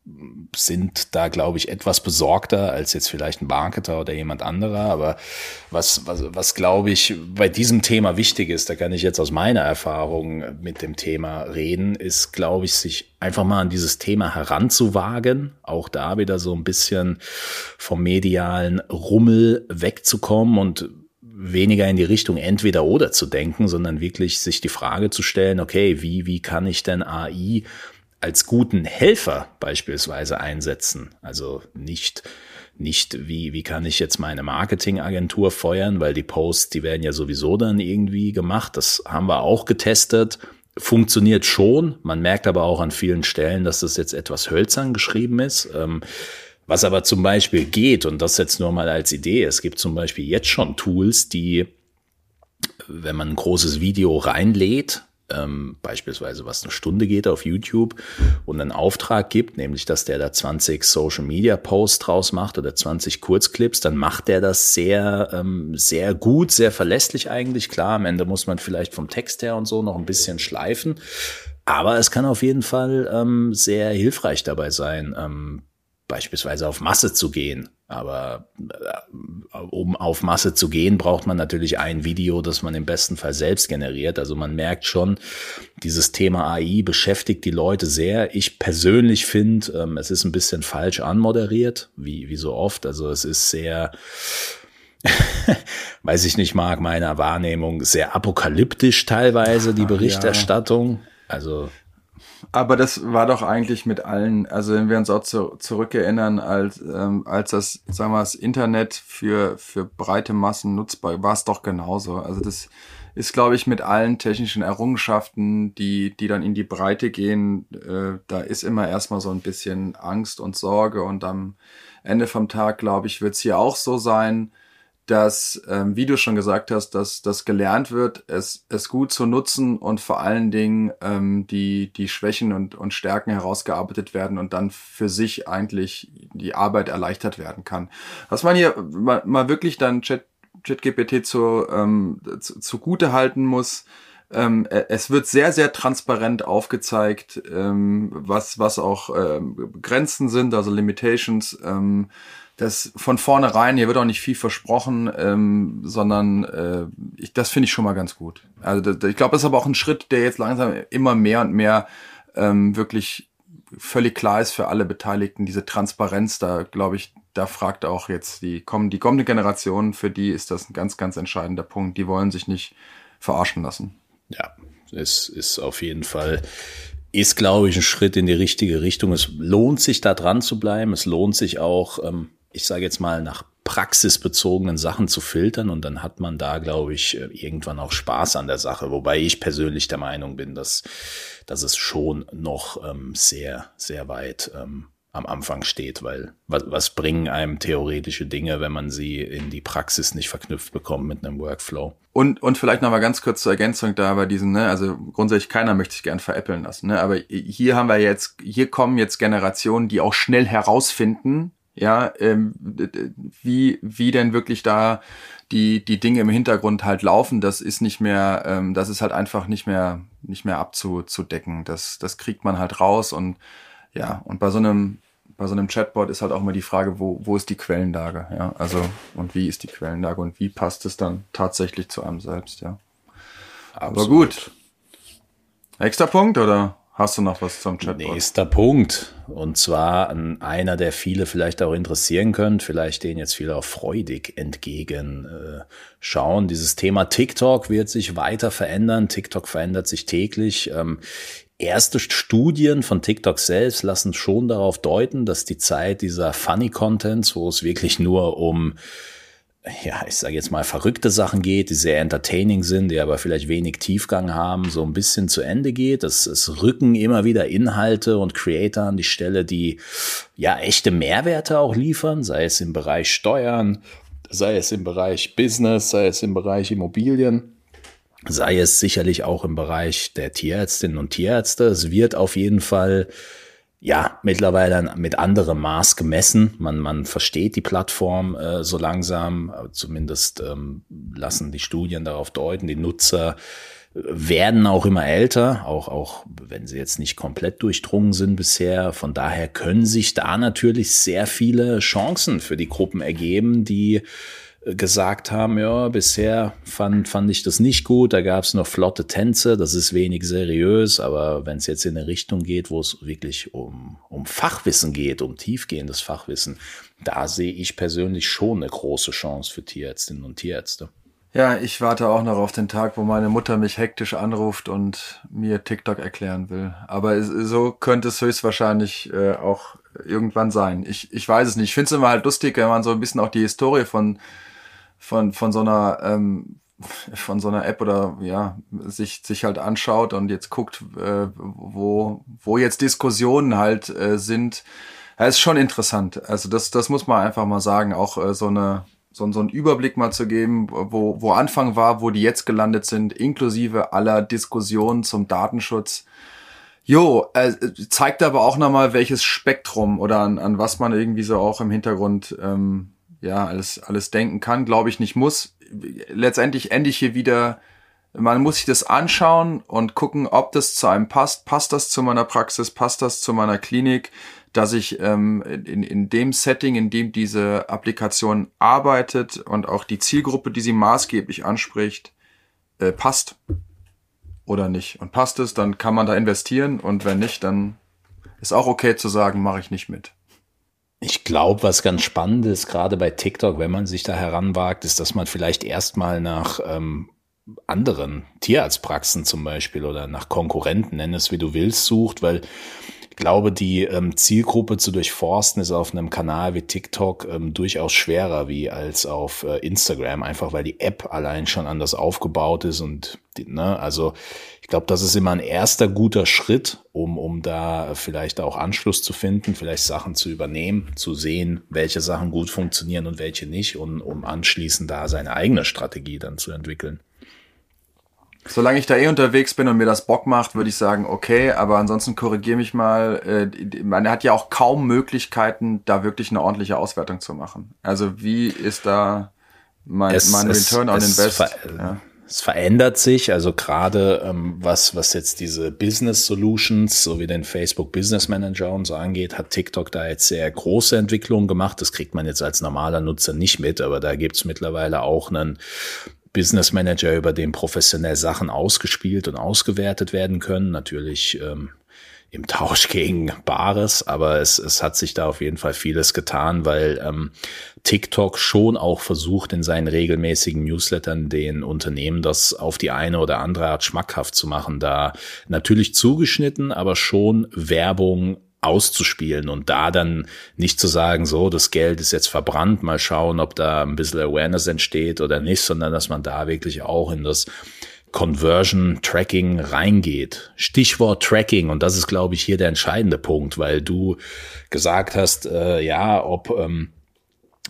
sind da, glaube ich, etwas besorgter als jetzt vielleicht ein Marketer oder jemand anderer. Aber was, was, was glaube ich bei diesem Thema wichtig ist, da kann ich jetzt aus meiner Erfahrung mit dem Thema reden, ist, glaube ich, sich einfach mal an dieses Thema heranzuwagen, auch da wieder so ein bisschen vom medialen Rummel wegzukommen und weniger in die Richtung entweder oder zu denken, sondern wirklich sich die Frage zu stellen, okay, wie, wie kann ich denn AI als guten Helfer beispielsweise einsetzen? Also nicht, nicht wie, wie kann ich jetzt meine Marketingagentur feuern, weil die Posts, die werden ja sowieso dann irgendwie gemacht. Das haben wir auch getestet. Funktioniert schon. Man merkt aber auch an vielen Stellen, dass das jetzt etwas hölzern geschrieben ist. Ähm, was aber zum Beispiel geht, und das jetzt nur mal als Idee, es gibt zum Beispiel jetzt schon Tools, die, wenn man ein großes Video reinlädt, ähm, beispielsweise was eine Stunde geht auf YouTube und einen Auftrag gibt, nämlich dass der da 20 Social Media Posts draus macht oder 20 Kurzclips, dann macht der das sehr, ähm, sehr gut, sehr verlässlich eigentlich. Klar, am Ende muss man vielleicht vom Text her und so noch ein bisschen schleifen. Aber es kann auf jeden Fall ähm, sehr hilfreich dabei sein, ähm, beispielsweise auf Masse zu gehen. Aber äh, um auf Masse zu gehen, braucht man natürlich ein Video, das man im besten Fall selbst generiert. Also man merkt schon, dieses Thema AI beschäftigt die Leute sehr. Ich persönlich finde, ähm, es ist ein bisschen falsch anmoderiert, wie, wie so oft. Also es ist sehr, weiß ich nicht, mag meiner Wahrnehmung sehr apokalyptisch teilweise, die Berichterstattung. Ja. Also aber das war doch eigentlich mit allen, also wenn wir uns auch zu, zurückerinnern, als, ähm, als das, sagen wir, das Internet für, für breite Massen nutzbar war es doch genauso. Also das ist, glaube ich, mit allen technischen Errungenschaften, die, die dann in die Breite gehen, äh, da ist immer erstmal so ein bisschen Angst und Sorge und am Ende vom Tag, glaube ich, wird es hier auch so sein, dass, ähm, wie du schon gesagt hast, dass das gelernt wird, es, es gut zu nutzen und vor allen Dingen ähm, die, die Schwächen und, und Stärken herausgearbeitet werden und dann für sich eigentlich die Arbeit erleichtert werden kann. Was man hier mal, mal wirklich dann Chat, ChatGPT zu, ähm, zu, zugute halten muss, ähm, e, es wird sehr, sehr transparent aufgezeigt, ähm, was, was auch ähm, Grenzen sind, also Limitations. Ähm, das von vornherein, hier wird auch nicht viel versprochen, ähm, sondern äh, ich, das finde ich schon mal ganz gut. Also das, ich glaube, das ist aber auch ein Schritt, der jetzt langsam immer mehr und mehr ähm, wirklich völlig klar ist für alle Beteiligten, diese Transparenz, da glaube ich, da fragt auch jetzt die, kommen, die kommende Generation, für die ist das ein ganz, ganz entscheidender Punkt. Die wollen sich nicht verarschen lassen. Ja, es ist auf jeden Fall ist, glaube ich, ein Schritt in die richtige Richtung. Es lohnt sich, da dran zu bleiben. Es lohnt sich auch, ähm, ich sage jetzt mal, nach praxisbezogenen Sachen zu filtern und dann hat man da, glaube ich, äh, irgendwann auch Spaß an der Sache. Wobei ich persönlich der Meinung bin, dass, dass es schon noch ähm, sehr, sehr weit ähm, am Anfang steht, weil was, was bringen einem theoretische Dinge, wenn man sie in die Praxis nicht verknüpft bekommt mit einem Workflow? Und, und vielleicht noch mal ganz kurz zur Ergänzung da bei diesen, ne, also grundsätzlich keiner möchte sich gern veräppeln lassen, ne, aber hier haben wir jetzt, hier kommen jetzt Generationen, die auch schnell herausfinden, ja, ähm, wie, wie denn wirklich da die, die Dinge im Hintergrund halt laufen, das ist nicht mehr, ähm, das ist halt einfach nicht mehr, nicht mehr abzudecken. Das, das kriegt man halt raus und ja, und bei so einem, bei so einem Chatbot ist halt auch immer die Frage, wo, wo ist die Quellenlage, ja, also, und wie ist die Quellenlage und wie passt es dann tatsächlich zu einem selbst, ja. Absolut. Aber gut. Nächster Punkt, oder? Hast du noch was zum Chatbot? Nächster Punkt. Und zwar einer, der viele vielleicht auch interessieren können, vielleicht den jetzt viele auch freudig entgegen äh. Dieses Thema TikTok wird sich weiter verändern. TikTok verändert sich täglich. Ähm, erste Studien von TikTok selbst lassen schon darauf deuten, dass die Zeit dieser Funny Contents, wo es wirklich nur um ja, ich sage jetzt mal, verrückte Sachen geht, die sehr entertaining sind, die aber vielleicht wenig Tiefgang haben, so ein bisschen zu Ende geht. Es, es rücken immer wieder Inhalte und Creator an die Stelle, die ja echte Mehrwerte auch liefern, sei es im Bereich Steuern, sei es im Bereich Business, sei es im Bereich Immobilien, sei es sicherlich auch im Bereich der Tierärztinnen und Tierärzte. Es wird auf jeden Fall ja, mittlerweile mit anderem Maß gemessen. Man, man versteht die Plattform äh, so langsam, zumindest ähm, lassen die Studien darauf deuten, die Nutzer äh, werden auch immer älter, auch, auch wenn sie jetzt nicht komplett durchdrungen sind bisher. Von daher können sich da natürlich sehr viele Chancen für die Gruppen ergeben, die gesagt haben, ja, bisher fand, fand ich das nicht gut, da gab es noch flotte Tänze, das ist wenig seriös, aber wenn es jetzt in eine Richtung geht, wo es wirklich um, um Fachwissen geht, um tiefgehendes Fachwissen, da sehe ich persönlich schon eine große Chance für Tierärztinnen und Tierärzte. Ja, ich warte auch noch auf den Tag, wo meine Mutter mich hektisch anruft und mir TikTok erklären will. Aber so könnte es höchstwahrscheinlich äh, auch irgendwann sein. Ich, ich weiß es nicht. Ich finde es immer halt lustig, wenn man so ein bisschen auch die Historie von von, von so einer, ähm, von so einer App oder ja, sich, sich halt anschaut und jetzt guckt, äh, wo, wo jetzt Diskussionen halt äh, sind. Ja, ist schon interessant. Also das, das muss man einfach mal sagen. Auch äh, so eine, so, so einen Überblick mal zu geben, wo, wo Anfang war, wo die jetzt gelandet sind, inklusive aller Diskussionen zum Datenschutz. Jo, äh, zeigt aber auch nochmal, welches Spektrum oder an, an was man irgendwie so auch im Hintergrund ähm, ja, alles, alles denken kann, glaube ich nicht muss. Letztendlich ende ich hier wieder, man muss sich das anschauen und gucken, ob das zu einem passt. Passt das zu meiner Praxis? Passt das zu meiner Klinik? Dass ich ähm, in, in dem Setting, in dem diese Applikation arbeitet und auch die Zielgruppe, die sie maßgeblich anspricht, äh, passt oder nicht. Und passt es, dann kann man da investieren und wenn nicht, dann ist auch okay zu sagen, mache ich nicht mit. Ich glaube, was ganz spannend ist, gerade bei TikTok, wenn man sich da heranwagt, ist, dass man vielleicht erstmal nach ähm, anderen Tierarztpraxen zum Beispiel oder nach Konkurrenten, nenn es wie du willst, sucht, weil ich glaube, die ähm, Zielgruppe zu durchforsten ist auf einem Kanal wie TikTok ähm, durchaus schwerer wie als auf äh, Instagram, einfach weil die App allein schon anders aufgebaut ist und ne, also ich glaube, das ist immer ein erster guter Schritt, um, um da vielleicht auch Anschluss zu finden, vielleicht Sachen zu übernehmen, zu sehen, welche Sachen gut funktionieren und welche nicht und um anschließend da seine eigene Strategie dann zu entwickeln. Solange ich da eh unterwegs bin und mir das Bock macht, würde ich sagen, okay, aber ansonsten korrigiere mich mal. Äh, man hat ja auch kaum Möglichkeiten, da wirklich eine ordentliche Auswertung zu machen. Also wie ist da mein, es, mein es, Return on Invest? Ja. Es verändert sich, also gerade ähm, was, was jetzt diese Business Solutions, so wie den Facebook Business Manager und so angeht, hat TikTok da jetzt sehr große Entwicklungen gemacht. Das kriegt man jetzt als normaler Nutzer nicht mit, aber da gibt's mittlerweile auch einen Business Manager, über den professionell Sachen ausgespielt und ausgewertet werden können. Natürlich ähm, im Tausch gegen Bares, aber es, es hat sich da auf jeden Fall vieles getan, weil ähm, TikTok schon auch versucht, in seinen regelmäßigen Newslettern den Unternehmen das auf die eine oder andere Art schmackhaft zu machen. Da natürlich zugeschnitten, aber schon Werbung auszuspielen und da dann nicht zu sagen, so, das Geld ist jetzt verbrannt, mal schauen, ob da ein bisschen Awareness entsteht oder nicht, sondern dass man da wirklich auch in das Conversion Tracking reingeht. Stichwort Tracking und das ist, glaube ich, hier der entscheidende Punkt, weil du gesagt hast, äh, ja, ob ähm,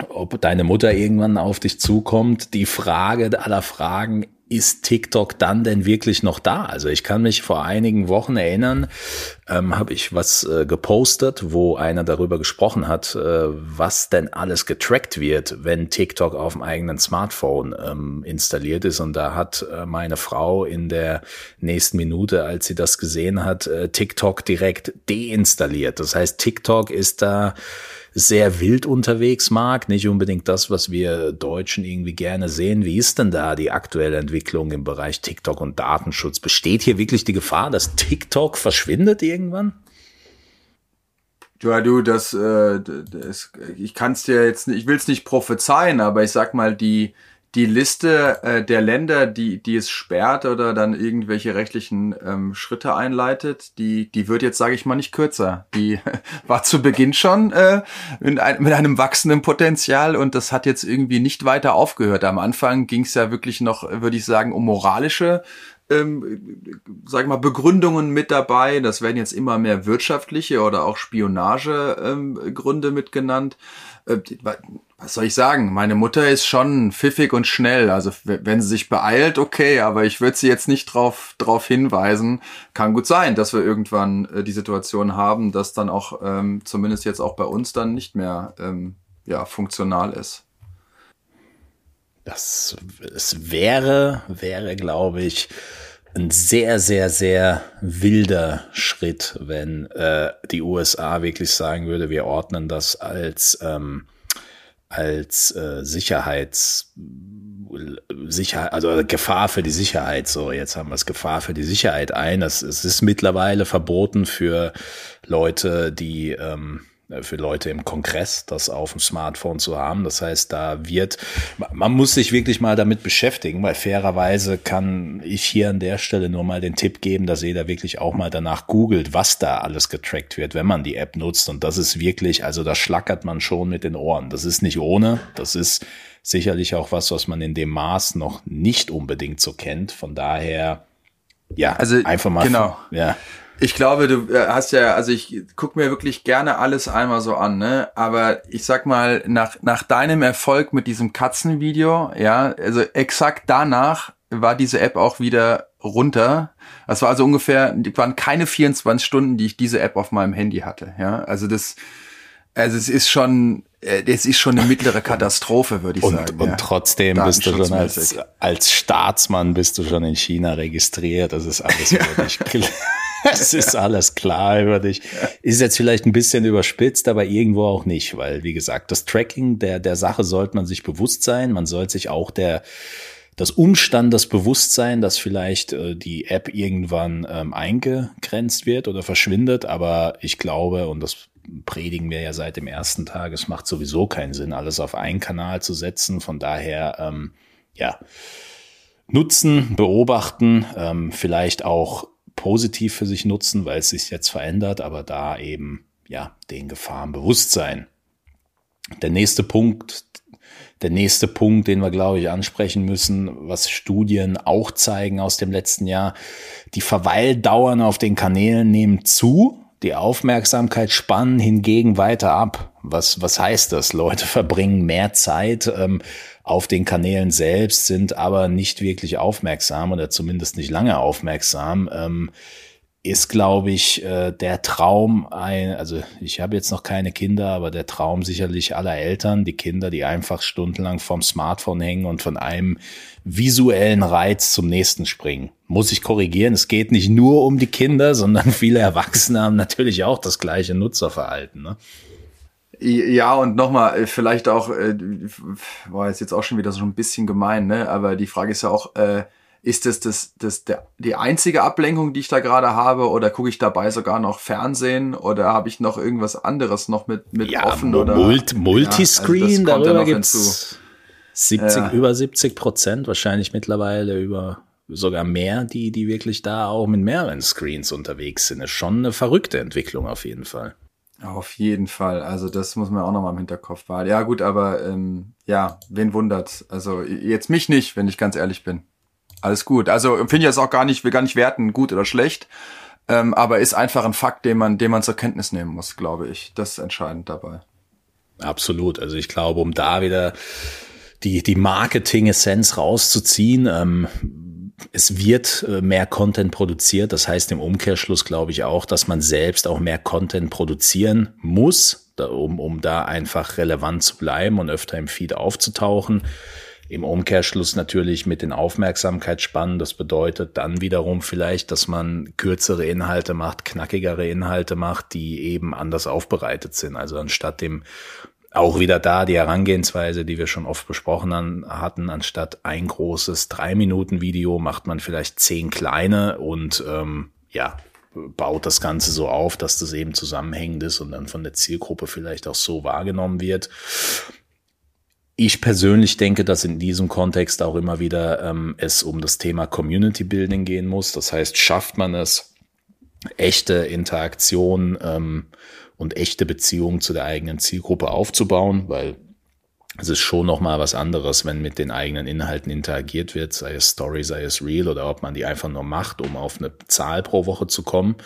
ob deine Mutter irgendwann auf dich zukommt. Die Frage aller Fragen ist TikTok dann denn wirklich noch da? Also ich kann mich vor einigen Wochen erinnern, ähm, habe ich was äh, gepostet, wo einer darüber gesprochen hat, äh, was denn alles getrackt wird, wenn TikTok auf dem eigenen Smartphone ähm, installiert ist. Und da hat äh, meine Frau in der nächsten Minute, als sie das gesehen hat, äh, TikTok direkt deinstalliert. Das heißt, TikTok ist da sehr wild unterwegs mag, nicht unbedingt das, was wir Deutschen irgendwie gerne sehen. Wie ist denn da die aktuelle Entwicklung im Bereich TikTok und Datenschutz? Besteht hier wirklich die Gefahr, dass TikTok verschwindet irgendwann? Ja, du, das, äh, das ich kann es dir jetzt, ich will es nicht prophezeien, aber ich sag mal, die die Liste äh, der Länder, die, die es sperrt oder dann irgendwelche rechtlichen ähm, Schritte einleitet, die, die wird jetzt, sage ich mal, nicht kürzer. Die war zu Beginn schon äh, mit, ein, mit einem wachsenden Potenzial und das hat jetzt irgendwie nicht weiter aufgehört. Am Anfang ging es ja wirklich noch, würde ich sagen, um moralische ähm, sag mal, Begründungen mit dabei. Das werden jetzt immer mehr wirtschaftliche oder auch Spionagegründe ähm, mit genannt. Äh, was soll ich sagen? Meine Mutter ist schon pfiffig und schnell. Also wenn sie sich beeilt, okay, aber ich würde sie jetzt nicht drauf, drauf hinweisen. Kann gut sein, dass wir irgendwann äh, die Situation haben, dass dann auch ähm, zumindest jetzt auch bei uns dann nicht mehr ähm, ja, funktional ist. Das es wäre, wäre, glaube ich, ein sehr, sehr, sehr wilder Schritt, wenn äh, die USA wirklich sagen würde, wir ordnen das als ähm, als äh, Sicherheits Sicherheit, also Gefahr für die Sicherheit. So, jetzt haben wir es Gefahr für die Sicherheit ein. Das, es ist mittlerweile verboten für Leute, die ähm, äh, für Leute im Kongress, das auf dem Smartphone zu haben. Das heißt, da wird, man muss sich wirklich mal damit beschäftigen, weil fairerweise kann ich hier an der Stelle nur mal den Tipp geben, dass jeder wirklich auch mal danach googelt, was da alles getrackt wird, wenn man die App nutzt. Und das ist wirklich, also da schlackert man schon mit den Ohren. Das ist nicht ohne. Das ist sicherlich auch was, was man in dem Maß noch nicht unbedingt so kennt. Von daher, ja, also einfach mal. Genau. Ja. Ich glaube, du äh, hast ja, also ich guck mir wirklich gerne alles einmal so an, ne? Aber ich sag mal, nach, nach deinem Erfolg mit diesem Katzenvideo, ja, also exakt danach war diese App auch wieder runter. Das war also ungefähr, waren keine 24 Stunden, die ich diese App auf meinem Handy hatte, ja. Also das, also es ist schon, es ist schon eine mittlere Katastrophe, würde ich und, sagen. Und ja. trotzdem bist du schon als, als Staatsmann bist du schon in China registriert. Das ist alles wirklich es ist alles klar über dich. Ist jetzt vielleicht ein bisschen überspitzt, aber irgendwo auch nicht, weil, wie gesagt, das Tracking der, der Sache sollte man sich bewusst sein. Man sollte sich auch der, das Umstand, das Bewusstsein, dass vielleicht äh, die App irgendwann ähm, eingegrenzt wird oder verschwindet. Aber ich glaube, und das predigen wir ja seit dem ersten Tag, es macht sowieso keinen Sinn, alles auf einen Kanal zu setzen. Von daher, ähm, ja, nutzen, beobachten, ähm, vielleicht auch positiv für sich nutzen, weil es sich jetzt verändert, aber da eben ja den Gefahren bewusst sein. Der nächste Punkt, der nächste Punkt, den wir glaube ich ansprechen müssen, was Studien auch zeigen aus dem letzten Jahr, die Verweildauern auf den Kanälen nehmen zu, die Aufmerksamkeitsspannen hingegen weiter ab. Was, was heißt das? Leute verbringen mehr Zeit ähm, auf den Kanälen selbst, sind aber nicht wirklich aufmerksam oder zumindest nicht lange aufmerksam. Ähm, ist, glaube ich, äh, der Traum ein, also ich habe jetzt noch keine Kinder, aber der Traum sicherlich aller Eltern, die Kinder, die einfach stundenlang vorm Smartphone hängen und von einem visuellen Reiz zum nächsten springen. Muss ich korrigieren, es geht nicht nur um die Kinder, sondern viele Erwachsene haben natürlich auch das gleiche Nutzerverhalten. Ne? Ja, und nochmal, äh, vielleicht auch, äh, war jetzt auch schon wieder so ein bisschen gemein, ne? Aber die Frage ist ja auch, äh, ist das, das, das der, die einzige Ablenkung, die ich da gerade habe, oder gucke ich dabei sogar noch Fernsehen oder habe ich noch irgendwas anderes noch mit, mit ja, offen? Oder, Multi Multiscreen, ja, also darüber gibt's 70, ja. über 70 Prozent, wahrscheinlich mittlerweile über sogar mehr, die, die wirklich da auch mit mehreren Screens unterwegs sind. Ist schon eine verrückte Entwicklung auf jeden Fall. Auf jeden Fall. Also das muss man auch noch mal im Hinterkopf behalten. Ja gut, aber ähm, ja, wen wundert? Also jetzt mich nicht, wenn ich ganz ehrlich bin. Alles gut. Also finde ich das auch gar nicht, will gar nicht werten, gut oder schlecht. Ähm, aber ist einfach ein Fakt, den man, den man zur Kenntnis nehmen muss, glaube ich. Das ist entscheidend dabei. Absolut. Also ich glaube, um da wieder die, die Marketing-Essenz rauszuziehen, ähm, es wird äh, mehr Content produziert. Das heißt im Umkehrschluss glaube ich auch, dass man selbst auch mehr Content produzieren muss, um, um da einfach relevant zu bleiben und öfter im Feed aufzutauchen. Im Umkehrschluss natürlich mit den Aufmerksamkeitsspannen. Das bedeutet dann wiederum vielleicht, dass man kürzere Inhalte macht, knackigere Inhalte macht, die eben anders aufbereitet sind. Also anstatt dem auch wieder da die Herangehensweise, die wir schon oft besprochen hatten, anstatt ein großes drei Minuten Video macht man vielleicht zehn kleine und ähm, ja baut das Ganze so auf, dass das eben zusammenhängend ist und dann von der Zielgruppe vielleicht auch so wahrgenommen wird. ich persönlich denke, dass in diesem Kontext auch immer wieder ähm, es um das Thema Community Building gehen muss. Das heißt, schafft man es, echte Interaktion ähm, und echte Beziehungen zu der eigenen Zielgruppe aufzubauen, weil es ist schon noch mal was anderes, wenn mit den eigenen Inhalten interagiert wird, sei es Story, sei es Real oder ob man die einfach nur macht, um auf eine Zahl pro Woche zu kommen.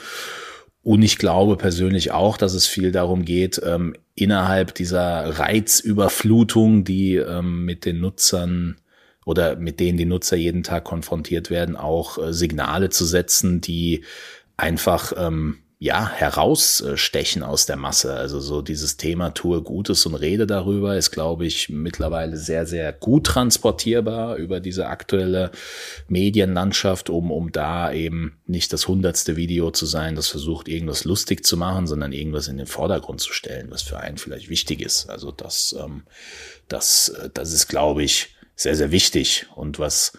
Und ich glaube persönlich auch, dass es viel darum geht, ähm, innerhalb dieser Reizüberflutung, die ähm, mit den Nutzern oder mit denen die Nutzer jeden Tag konfrontiert werden, auch äh, Signale zu setzen, die einfach ähm, ja, herausstechen aus der Masse. Also so dieses Thema tue Gutes und rede darüber ist, glaube ich, mittlerweile sehr, sehr gut transportierbar über diese aktuelle Medienlandschaft, um, um da eben nicht das hundertste Video zu sein, das versucht, irgendwas lustig zu machen, sondern irgendwas in den Vordergrund zu stellen, was für einen vielleicht wichtig ist. Also das, ähm, das, äh, das ist, glaube ich, sehr, sehr wichtig. Und was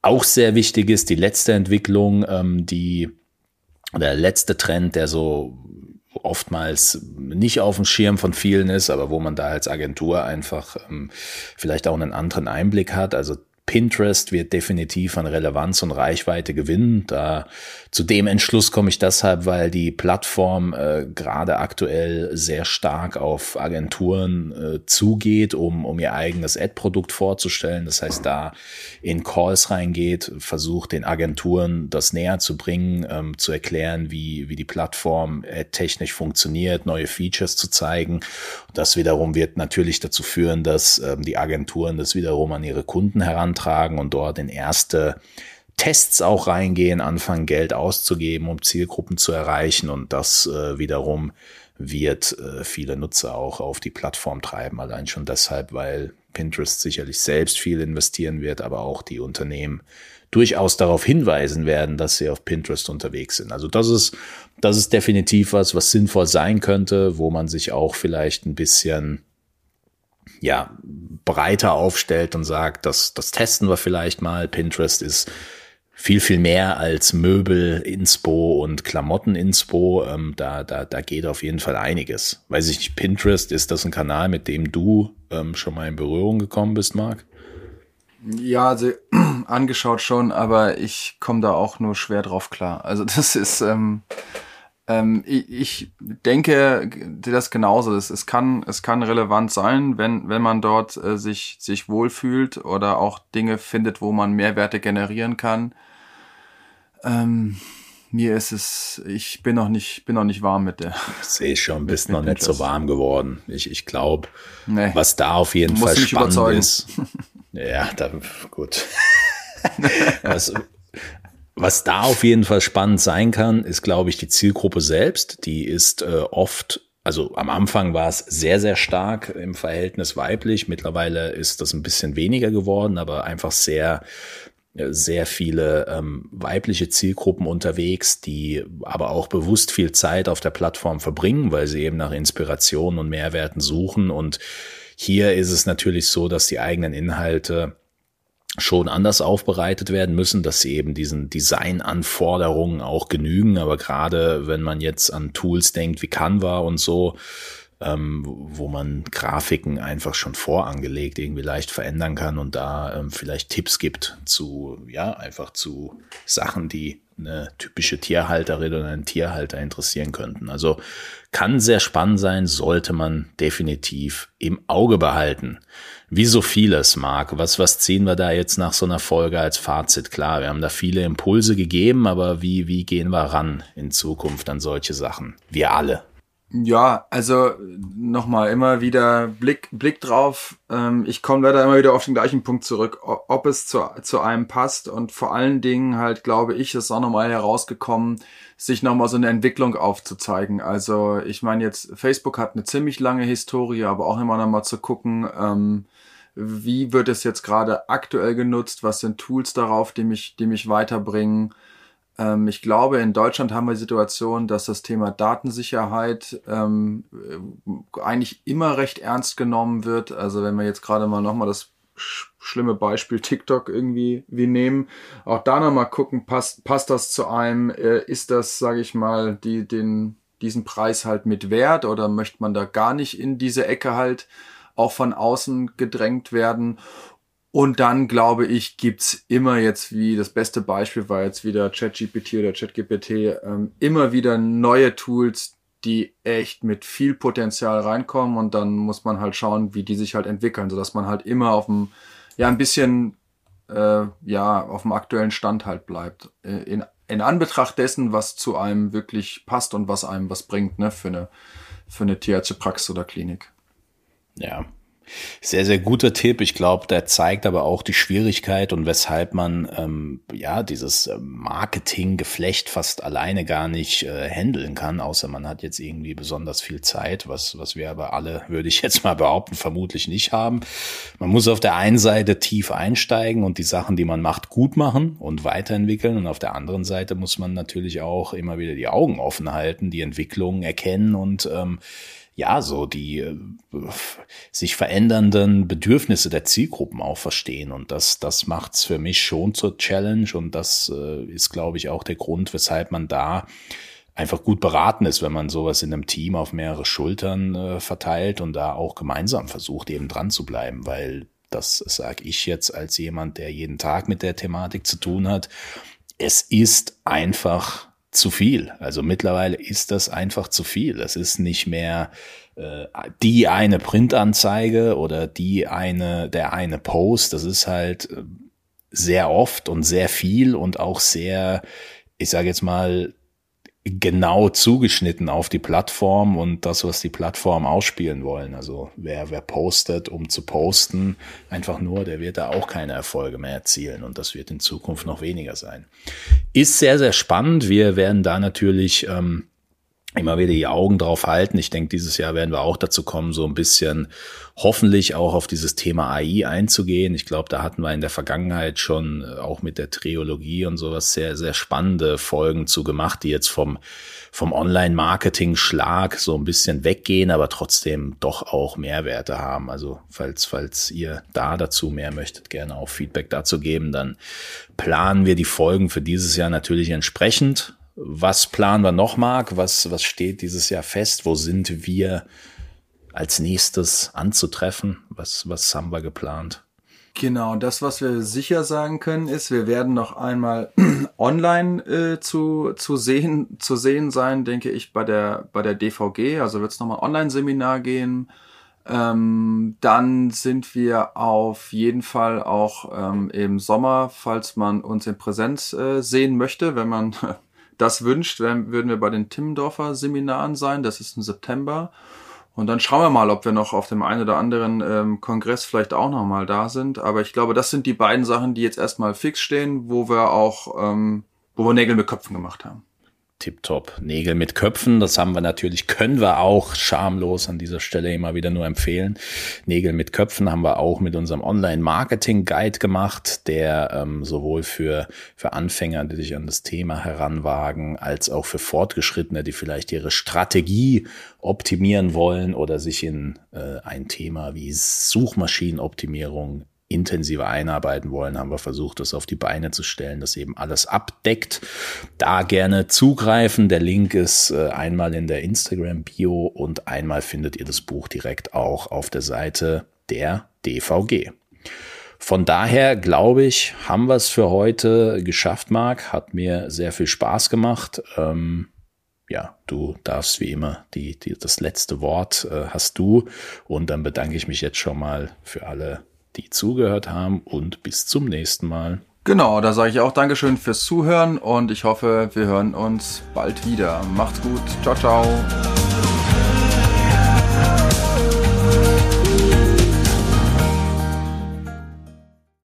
auch sehr wichtig ist, die letzte Entwicklung, ähm, die der letzte Trend, der so oftmals nicht auf dem Schirm von vielen ist, aber wo man da als Agentur einfach ähm, vielleicht auch einen anderen Einblick hat. Also Pinterest wird definitiv an Relevanz und Reichweite gewinnen. Da zu dem Entschluss komme ich deshalb, weil die Plattform äh, gerade aktuell sehr stark auf Agenturen äh, zugeht, um, um ihr eigenes Ad-Produkt vorzustellen. Das heißt, da in Calls reingeht, versucht den Agenturen das näher zu bringen, ähm, zu erklären, wie, wie die Plattform technisch funktioniert, neue Features zu zeigen. Das wiederum wird natürlich dazu führen, dass ähm, die Agenturen das wiederum an ihre Kunden heran herantragen und dort in erste Tests auch reingehen, anfangen Geld auszugeben, um Zielgruppen zu erreichen und das äh, wiederum wird äh, viele Nutzer auch auf die Plattform treiben, allein schon deshalb, weil Pinterest sicherlich selbst viel investieren wird, aber auch die Unternehmen durchaus darauf hinweisen werden, dass sie auf Pinterest unterwegs sind. Also das ist, das ist definitiv was, was sinnvoll sein könnte, wo man sich auch vielleicht ein bisschen ja, breiter aufstellt und sagt, das, das testen wir vielleicht mal. Pinterest ist viel, viel mehr als Möbel, Inspo und Klamotten Inspo. Ähm, da, da, da geht auf jeden Fall einiges. Weiß ich nicht, Pinterest, ist das ein Kanal, mit dem du ähm, schon mal in Berührung gekommen bist, Marc? Ja, also angeschaut schon, aber ich komme da auch nur schwer drauf klar. Also das ist, ähm, ähm, ich, ich denke das genauso. Es, es, kann, es kann relevant sein, wenn, wenn man dort äh, sich, sich wohlfühlt oder auch Dinge findet, wo man Mehrwerte generieren kann. Ähm, mir ist es, ich bin noch nicht, bin noch nicht warm mit der. Ich sehe schon, bist noch nicht so warm geworden. Ich, ich glaube, nee. was da auf jeden Fall spannend überzeugen. ist. ja, da, gut. was, was da auf jeden Fall spannend sein kann, ist, glaube ich, die Zielgruppe selbst. Die ist äh, oft, also am Anfang war es sehr, sehr stark im Verhältnis weiblich. Mittlerweile ist das ein bisschen weniger geworden, aber einfach sehr, sehr viele ähm, weibliche Zielgruppen unterwegs, die aber auch bewusst viel Zeit auf der Plattform verbringen, weil sie eben nach Inspiration und Mehrwerten suchen. Und hier ist es natürlich so, dass die eigenen Inhalte schon anders aufbereitet werden müssen, dass sie eben diesen Designanforderungen auch genügen. Aber gerade wenn man jetzt an Tools denkt wie Canva und so, ähm, wo man Grafiken einfach schon vorangelegt irgendwie leicht verändern kann und da ähm, vielleicht Tipps gibt zu, ja, einfach zu Sachen, die eine typische Tierhalterin oder einen Tierhalter interessieren könnten. Also kann sehr spannend sein, sollte man definitiv im Auge behalten. Wie so vieles, Marc. Was, was ziehen wir da jetzt nach so einer Folge als Fazit? Klar, wir haben da viele Impulse gegeben, aber wie, wie gehen wir ran in Zukunft an solche Sachen? Wir alle. Ja, also nochmal immer wieder Blick, Blick drauf. Ähm, ich komme leider immer wieder auf den gleichen Punkt zurück, ob es zu, zu einem passt. Und vor allen Dingen halt, glaube ich, ist auch nochmal herausgekommen, sich nochmal so eine Entwicklung aufzuzeigen. Also ich meine jetzt, Facebook hat eine ziemlich lange Historie, aber auch immer nochmal zu gucken, ähm, wie wird es jetzt gerade aktuell genutzt, was sind Tools darauf, die mich, die mich weiterbringen? Ähm, ich glaube, in Deutschland haben wir die Situation, dass das Thema Datensicherheit ähm, äh, eigentlich immer recht ernst genommen wird. Also wenn wir jetzt gerade mal nochmal das sch schlimme Beispiel TikTok irgendwie wie nehmen, auch da nochmal gucken, passt, passt das zu einem, äh, ist das, sage ich mal, die, den, diesen Preis halt mit wert oder möchte man da gar nicht in diese Ecke halt auch von außen gedrängt werden. Und dann, glaube ich, gibt's immer jetzt, wie das beste Beispiel war jetzt wieder ChatGPT oder ChatGPT, ähm, immer wieder neue Tools, die echt mit viel Potenzial reinkommen und dann muss man halt schauen, wie die sich halt entwickeln, sodass man halt immer auf dem, ja, ein bisschen, äh, ja, auf dem aktuellen Stand halt bleibt. Äh, in, in Anbetracht dessen, was zu einem wirklich passt und was einem was bringt, ne, für eine, für eine Tierärztepraxis oder Klinik. Ja, sehr, sehr guter Tipp. Ich glaube, der zeigt aber auch die Schwierigkeit und weshalb man ähm, ja dieses äh, Marketinggeflecht fast alleine gar nicht äh, handeln kann, außer man hat jetzt irgendwie besonders viel Zeit, was, was wir aber alle, würde ich jetzt mal behaupten, vermutlich nicht haben. Man muss auf der einen Seite tief einsteigen und die Sachen, die man macht, gut machen und weiterentwickeln. Und auf der anderen Seite muss man natürlich auch immer wieder die Augen offen halten, die Entwicklungen erkennen und ähm, ja, so die äh, sich verändernden Bedürfnisse der Zielgruppen auch verstehen. Und das, das macht's für mich schon zur Challenge. Und das äh, ist, glaube ich, auch der Grund, weshalb man da einfach gut beraten ist, wenn man sowas in einem Team auf mehrere Schultern äh, verteilt und da auch gemeinsam versucht, eben dran zu bleiben, weil das sage ich jetzt als jemand, der jeden Tag mit der Thematik zu tun hat. Es ist einfach zu viel. Also mittlerweile ist das einfach zu viel. Es ist nicht mehr äh, die eine Printanzeige oder die eine, der eine Post. Das ist halt äh, sehr oft und sehr viel und auch sehr, ich sage jetzt mal, genau zugeschnitten auf die Plattform und das, was die Plattform ausspielen wollen. Also wer, wer postet, um zu posten, einfach nur, der wird da auch keine Erfolge mehr erzielen und das wird in Zukunft noch weniger sein. Ist sehr, sehr spannend. Wir werden da natürlich ähm, immer wieder die Augen drauf halten. Ich denke, dieses Jahr werden wir auch dazu kommen, so ein bisschen hoffentlich auch auf dieses Thema AI einzugehen. Ich glaube, da hatten wir in der Vergangenheit schon äh, auch mit der Triologie und sowas sehr, sehr spannende Folgen zu gemacht, die jetzt vom, vom Online-Marketing-Schlag so ein bisschen weggehen, aber trotzdem doch auch Mehrwerte haben. Also falls, falls ihr da dazu mehr möchtet, gerne auch Feedback dazu geben, dann planen wir die Folgen für dieses Jahr natürlich entsprechend. Was planen wir noch, Marc? Was, was steht dieses Jahr fest? Wo sind wir als nächstes anzutreffen? Was, was haben wir geplant? Genau, das, was wir sicher sagen können, ist, wir werden noch einmal online äh, zu, zu, sehen, zu sehen sein, denke ich, bei der, bei der DVG. Also wird es nochmal Online-Seminar gehen. Ähm, dann sind wir auf jeden Fall auch ähm, im Sommer, falls man uns in Präsenz äh, sehen möchte, wenn man das wünscht, dann würden wir bei den Timmendorfer Seminaren sein. Das ist im September. Und dann schauen wir mal, ob wir noch auf dem einen oder anderen ähm, Kongress vielleicht auch noch mal da sind. Aber ich glaube, das sind die beiden Sachen, die jetzt erstmal fix stehen, wo wir auch, ähm, wo wir Nägel mit Köpfen gemacht haben tipptopp. Nägel mit Köpfen, das haben wir natürlich, können wir auch schamlos an dieser Stelle immer wieder nur empfehlen. Nägel mit Köpfen haben wir auch mit unserem Online-Marketing-Guide gemacht, der ähm, sowohl für, für Anfänger, die sich an das Thema heranwagen, als auch für Fortgeschrittene, die vielleicht ihre Strategie optimieren wollen oder sich in äh, ein Thema wie Suchmaschinenoptimierung intensiver einarbeiten wollen, haben wir versucht, das auf die Beine zu stellen, das eben alles abdeckt. Da gerne zugreifen. Der Link ist äh, einmal in der Instagram-Bio und einmal findet ihr das Buch direkt auch auf der Seite der DVG. Von daher glaube ich, haben wir es für heute geschafft, Marc. Hat mir sehr viel Spaß gemacht. Ähm, ja, du darfst wie immer die, die, das letzte Wort äh, hast du. Und dann bedanke ich mich jetzt schon mal für alle die zugehört haben und bis zum nächsten Mal. Genau, da sage ich auch Dankeschön fürs Zuhören und ich hoffe, wir hören uns bald wieder. Macht's gut. Ciao, ciao.